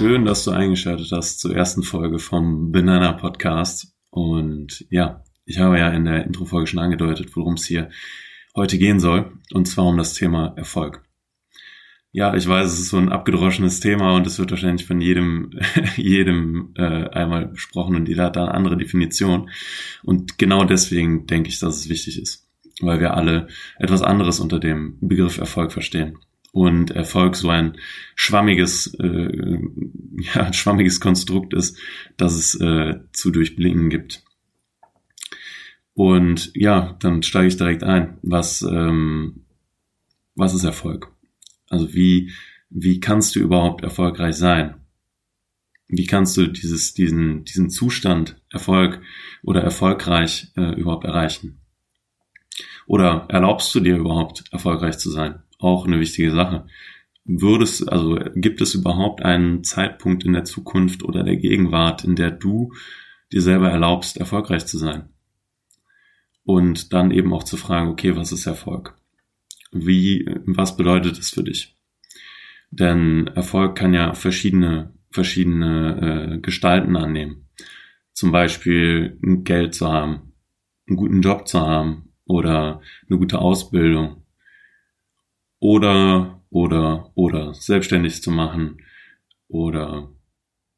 Schön, dass du eingeschaltet hast zur ersten Folge vom Banana Podcast. Und ja, ich habe ja in der Introfolge schon angedeutet, worum es hier heute gehen soll. Und zwar um das Thema Erfolg. Ja, ich weiß, es ist so ein abgedroschenes Thema und es wird wahrscheinlich von jedem, jedem äh, einmal besprochen und jeder hat da eine andere Definition. Und genau deswegen denke ich, dass es wichtig ist, weil wir alle etwas anderes unter dem Begriff Erfolg verstehen und Erfolg so ein schwammiges, äh, ja, schwammiges Konstrukt ist, dass es äh, zu durchblicken gibt. Und ja, dann steige ich direkt ein. Was, ähm, was ist Erfolg? Also wie, wie kannst du überhaupt erfolgreich sein? Wie kannst du dieses, diesen, diesen Zustand Erfolg oder erfolgreich äh, überhaupt erreichen? Oder erlaubst du dir überhaupt erfolgreich zu sein? Auch eine wichtige Sache. Würdest, also gibt es überhaupt einen Zeitpunkt in der Zukunft oder der Gegenwart, in der du dir selber erlaubst, erfolgreich zu sein? Und dann eben auch zu fragen, okay, was ist Erfolg? Wie, was bedeutet es für dich? Denn Erfolg kann ja verschiedene, verschiedene äh, Gestalten annehmen. Zum Beispiel Geld zu haben, einen guten Job zu haben oder eine gute Ausbildung oder, oder, oder selbstständig zu machen oder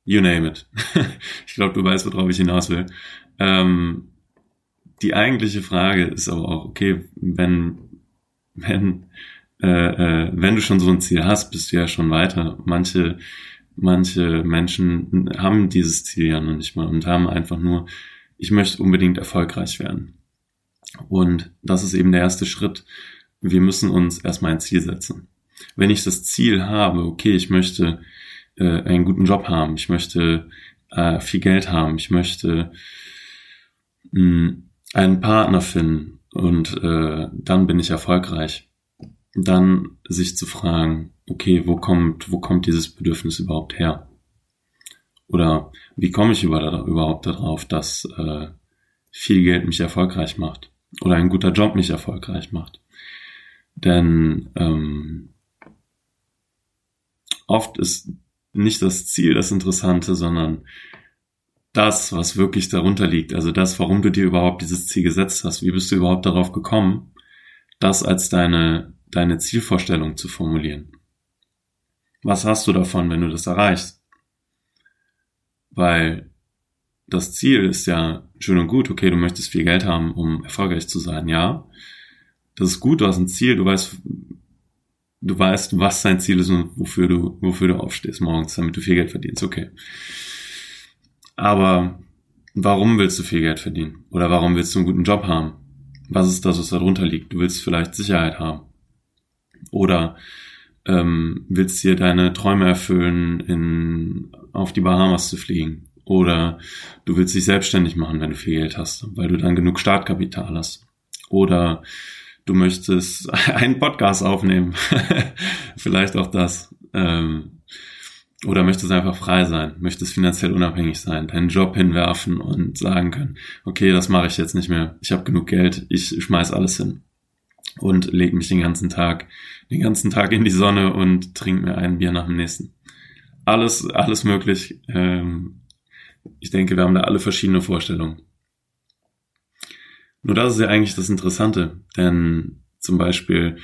you name it. ich glaube, du weißt, worauf ich hinaus will. Ähm, die eigentliche Frage ist aber auch, okay, wenn, wenn, äh, äh, wenn du schon so ein Ziel hast, bist du ja schon weiter. Manche, manche Menschen haben dieses Ziel ja noch nicht mal und haben einfach nur, ich möchte unbedingt erfolgreich werden. Und das ist eben der erste Schritt wir müssen uns erstmal ein Ziel setzen. Wenn ich das Ziel habe, okay, ich möchte äh, einen guten Job haben, ich möchte äh, viel Geld haben, ich möchte mh, hm, einen Partner finden und äh, dann bin ich erfolgreich. Dann sich zu fragen, okay, wo kommt, wo kommt dieses Bedürfnis überhaupt her? Oder wie komme ich überhaupt darauf, dass äh, viel Geld mich erfolgreich macht? Oder ein guter Job mich erfolgreich macht? Denn ähm, oft ist nicht das Ziel das Interessante, sondern das, was wirklich darunter liegt. Also das, warum du dir überhaupt dieses Ziel gesetzt hast. Wie bist du überhaupt darauf gekommen, das als deine, deine Zielvorstellung zu formulieren? Was hast du davon, wenn du das erreichst? Weil das Ziel ist ja schön und gut, okay, du möchtest viel Geld haben, um erfolgreich zu sein, ja das ist gut, du hast ein Ziel, du weißt, du weißt, was dein Ziel ist und wofür du, wofür du aufstehst morgens, damit du viel Geld verdienst, okay. Aber warum willst du viel Geld verdienen? Oder warum willst du einen guten Job haben? Was ist das, was darunter liegt? Du willst vielleicht Sicherheit haben. Oder ähm, willst dir deine Träume erfüllen, in, auf die Bahamas zu fliegen. Oder du willst dich selbstständig machen, wenn du viel Geld hast, weil du dann genug Startkapital hast. Oder du möchtest einen Podcast aufnehmen. Vielleicht auch das. Ähm, oder möchtest einfach frei sein, möchtest finanziell unabhängig sein, deinen Job hinwerfen und sagen können, okay, das mache ich jetzt nicht mehr, ich habe genug Geld, ich schmeiß alles hin und leg mich den ganzen Tag, den ganzen Tag in die Sonne und trink mir ein Bier nach dem nächsten. Alles, alles möglich. Ähm, ich denke, wir haben da alle verschiedene Vorstellungen. Nur das ist ja eigentlich das Interessante, denn zum Beispiel,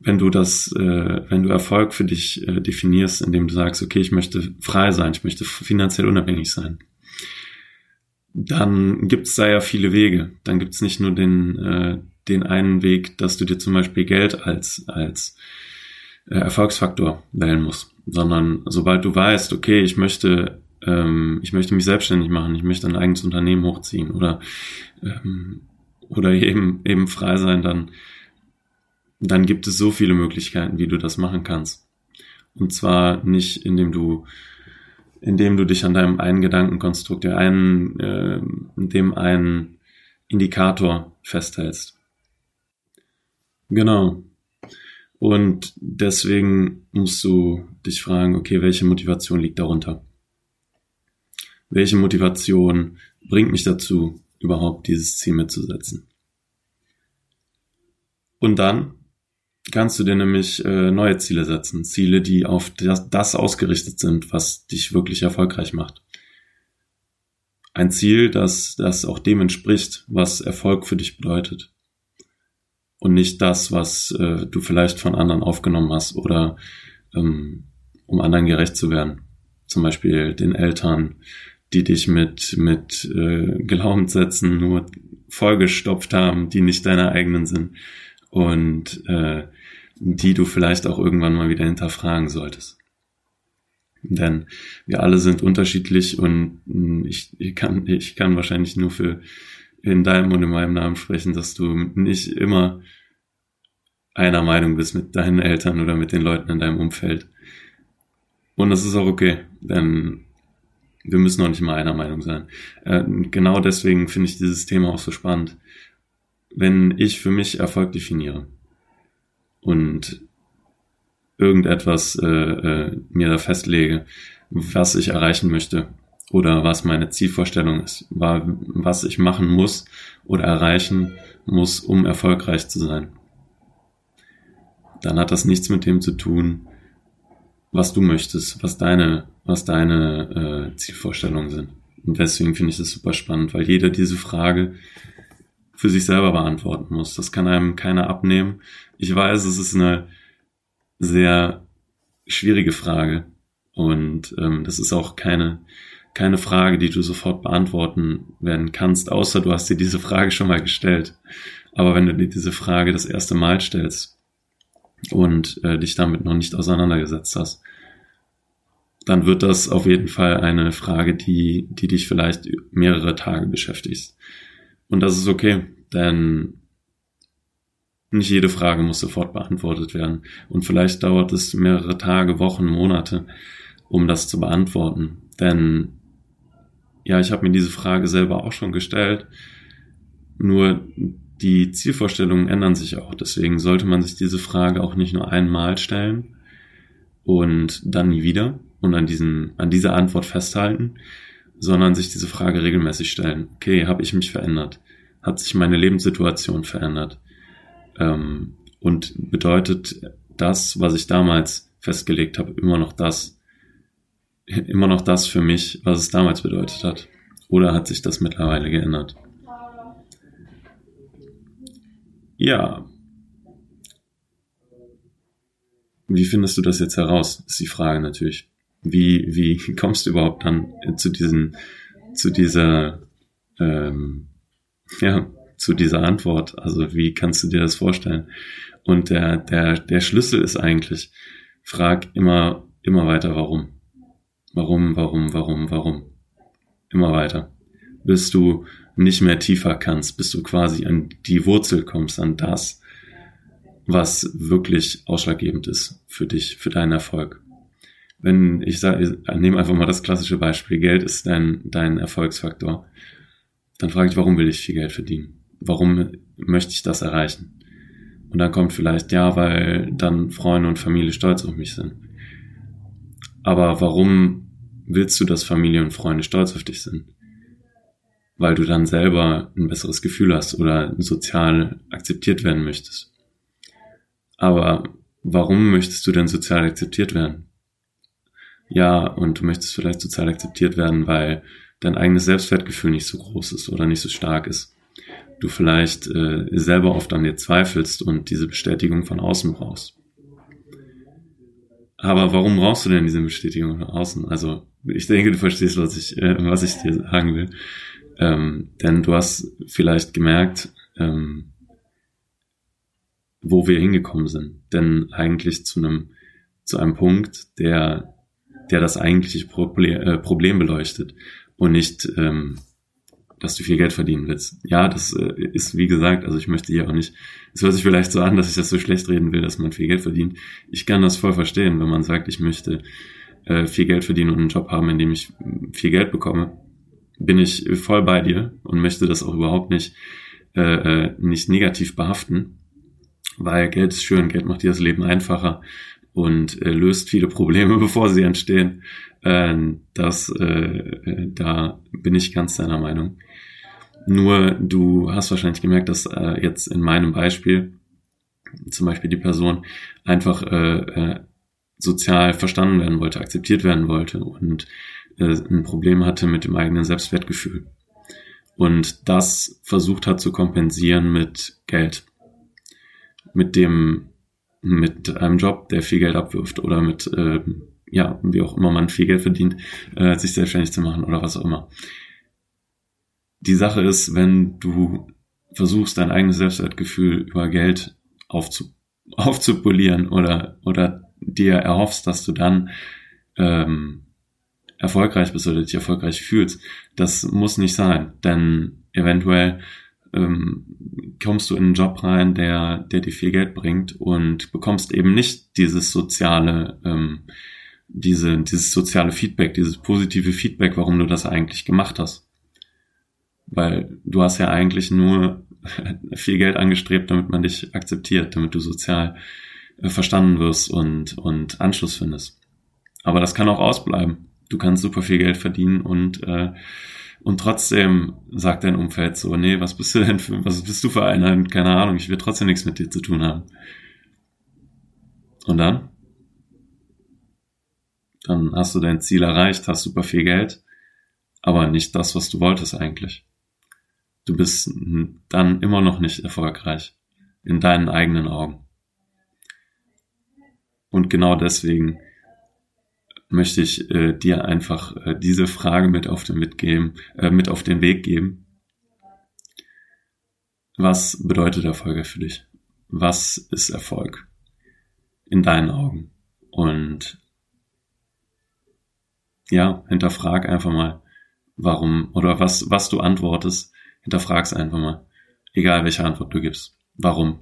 wenn du das, äh, wenn du Erfolg für dich äh, definierst, indem du sagst, okay, ich möchte frei sein, ich möchte finanziell unabhängig sein, dann gibt es da ja viele Wege. Dann gibt es nicht nur den, äh, den einen Weg, dass du dir zum Beispiel Geld als, als äh, Erfolgsfaktor wählen musst, sondern sobald du weißt, okay, ich möchte ähm, ich möchte mich selbstständig machen, ich möchte ein eigenes Unternehmen hochziehen oder ähm, oder eben, eben frei sein, dann, dann gibt es so viele Möglichkeiten, wie du das machen kannst. Und zwar nicht, indem du, indem du dich an deinem einen Gedankenkonstrukt, der einen, äh, dem einen Indikator festhältst. Genau. Und deswegen musst du dich fragen, okay, welche Motivation liegt darunter? Welche Motivation bringt mich dazu, überhaupt dieses Ziel mitzusetzen. Und dann kannst du dir nämlich äh, neue Ziele setzen. Ziele, die auf das, das ausgerichtet sind, was dich wirklich erfolgreich macht. Ein Ziel, das, das auch dem entspricht, was Erfolg für dich bedeutet. Und nicht das, was äh, du vielleicht von anderen aufgenommen hast oder ähm, um anderen gerecht zu werden. Zum Beispiel den Eltern, die dich mit, mit äh, Glaubenssätzen nur vollgestopft haben, die nicht deine eigenen sind und äh, die du vielleicht auch irgendwann mal wieder hinterfragen solltest. Denn wir alle sind unterschiedlich und ich, ich, kann, ich kann wahrscheinlich nur für in deinem und in meinem Namen sprechen, dass du nicht immer einer Meinung bist mit deinen Eltern oder mit den Leuten in deinem Umfeld. Und das ist auch okay, denn wir müssen auch nicht mal einer Meinung sein. Äh, genau deswegen finde ich dieses Thema auch so spannend. Wenn ich für mich Erfolg definiere und irgendetwas äh, äh, mir da festlege, was ich erreichen möchte oder was meine Zielvorstellung ist, war, was ich machen muss oder erreichen muss, um erfolgreich zu sein, dann hat das nichts mit dem zu tun, was du möchtest, was deine, was deine äh, Zielvorstellungen sind. Und deswegen finde ich das super spannend, weil jeder diese Frage für sich selber beantworten muss. Das kann einem keiner abnehmen. Ich weiß, es ist eine sehr schwierige Frage und ähm, das ist auch keine keine Frage, die du sofort beantworten werden kannst, außer du hast dir diese Frage schon mal gestellt. Aber wenn du dir diese Frage das erste Mal stellst, und äh, dich damit noch nicht auseinandergesetzt hast, dann wird das auf jeden Fall eine Frage, die, die dich vielleicht mehrere Tage beschäftigt. Und das ist okay, denn nicht jede Frage muss sofort beantwortet werden. Und vielleicht dauert es mehrere Tage, Wochen, Monate, um das zu beantworten. Denn ja, ich habe mir diese Frage selber auch schon gestellt. Nur die Zielvorstellungen ändern sich auch. Deswegen sollte man sich diese Frage auch nicht nur einmal stellen und dann nie wieder und an, diesen, an dieser Antwort festhalten, sondern sich diese Frage regelmäßig stellen. Okay, habe ich mich verändert? Hat sich meine Lebenssituation verändert? Ähm, und bedeutet das, was ich damals festgelegt habe, immer noch das, immer noch das für mich, was es damals bedeutet hat? Oder hat sich das mittlerweile geändert? Ja. Wie findest du das jetzt heraus? Ist die Frage natürlich. Wie, wie kommst du überhaupt dann zu diesen, zu dieser, ähm, ja, zu dieser Antwort? Also wie kannst du dir das vorstellen? Und der, der, der Schlüssel ist eigentlich, frag immer, immer weiter warum. Warum, warum, warum, warum? Immer weiter. Bis du nicht mehr tiefer kannst, bis du quasi an die Wurzel kommst, an das, was wirklich ausschlaggebend ist für dich, für deinen Erfolg. Wenn ich sage, nehme einfach mal das klassische Beispiel, Geld ist dein, dein Erfolgsfaktor, dann frage ich, warum will ich viel Geld verdienen? Warum möchte ich das erreichen? Und dann kommt vielleicht, ja, weil dann Freunde und Familie stolz auf mich sind. Aber warum willst du, dass Familie und Freunde stolz auf dich sind? weil du dann selber ein besseres Gefühl hast oder sozial akzeptiert werden möchtest. Aber warum möchtest du denn sozial akzeptiert werden? Ja, und du möchtest vielleicht sozial akzeptiert werden, weil dein eigenes Selbstwertgefühl nicht so groß ist oder nicht so stark ist. Du vielleicht äh, selber oft an dir zweifelst und diese Bestätigung von außen brauchst. Aber warum brauchst du denn diese Bestätigung von außen? Also ich denke, du verstehst, was ich, äh, was ich dir sagen will. Ähm, denn du hast vielleicht gemerkt, ähm, wo wir hingekommen sind. Denn eigentlich zu einem, zu einem Punkt, der, der das eigentliche Problem, äh, Problem beleuchtet und nicht, ähm, dass du viel Geld verdienen willst. Ja, das äh, ist wie gesagt, also ich möchte hier auch nicht, es hört sich vielleicht so an, dass ich das so schlecht reden will, dass man viel Geld verdient. Ich kann das voll verstehen, wenn man sagt, ich möchte äh, viel Geld verdienen und einen Job haben, in dem ich viel Geld bekomme bin ich voll bei dir und möchte das auch überhaupt nicht, äh, äh, nicht negativ behaften, weil Geld ist schön, Geld macht dir das Leben einfacher und äh, löst viele Probleme, bevor sie entstehen. Äh, das, äh, äh, da bin ich ganz deiner Meinung. Nur du hast wahrscheinlich gemerkt, dass äh, jetzt in meinem Beispiel zum Beispiel die Person einfach äh, äh, sozial verstanden werden wollte, akzeptiert werden wollte und äh, ein Problem hatte mit dem eigenen Selbstwertgefühl. Und das versucht hat zu kompensieren mit Geld. Mit dem, mit einem Job, der viel Geld abwirft oder mit, äh, ja, wie auch immer man viel Geld verdient, äh, sich selbstständig zu machen oder was auch immer. Die Sache ist, wenn du versuchst, dein eigenes Selbstwertgefühl über Geld aufzu aufzupolieren oder, oder dir erhoffst, dass du dann ähm, erfolgreich bist oder dich erfolgreich fühlst. Das muss nicht sein, denn eventuell ähm, kommst du in einen Job rein, der, der dir viel Geld bringt und bekommst eben nicht dieses soziale, ähm, diese, dieses soziale Feedback, dieses positive Feedback, warum du das eigentlich gemacht hast. Weil du hast ja eigentlich nur viel Geld angestrebt, damit man dich akzeptiert, damit du sozial äh, verstanden wirst und, und Anschluss findest. Aber das kann auch ausbleiben. Du kannst super viel Geld verdienen und, äh, und trotzdem sagt dein Umfeld so, nee, was bist du denn für, was bist du für einer? Keine Ahnung, ich will trotzdem nichts mit dir zu tun haben. Und dann? Dann hast du dein Ziel erreicht, hast super viel Geld, aber nicht das, was du wolltest eigentlich. Du bist dann immer noch nicht erfolgreich in deinen eigenen Augen. Und genau deswegen möchte ich äh, dir einfach äh, diese Frage mit auf den mitgeben, äh, mit auf den Weg geben. Was bedeutet Erfolg für dich? Was ist Erfolg in deinen Augen? Und ja, hinterfrag einfach mal, warum oder was, was du antwortest, hinterfrag's einfach mal. Egal welche Antwort du gibst. Warum?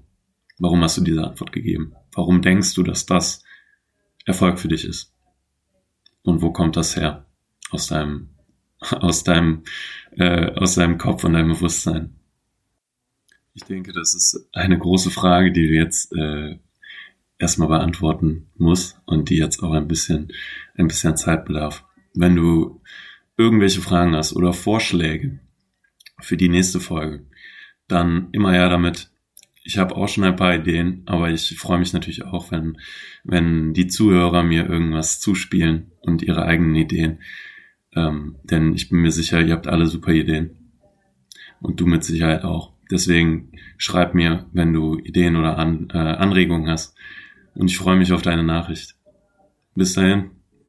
Warum hast du diese Antwort gegeben? Warum denkst du, dass das Erfolg für dich ist? Und wo kommt das her? Aus deinem, aus deinem, äh, aus deinem Kopf und deinem Bewusstsein? Ich denke, das ist eine große Frage, die du jetzt äh, erstmal beantworten musst und die jetzt auch ein bisschen, ein bisschen Zeit bedarf. Wenn du irgendwelche Fragen hast oder Vorschläge für die nächste Folge, dann immer her damit. Ich habe auch schon ein paar Ideen, aber ich freue mich natürlich auch, wenn, wenn die Zuhörer mir irgendwas zuspielen und ihre eigenen Ideen. Ähm, denn ich bin mir sicher, ihr habt alle super Ideen. Und du mit Sicherheit auch. Deswegen schreib mir, wenn du Ideen oder An äh, Anregungen hast. Und ich freue mich auf deine Nachricht. Bis dahin.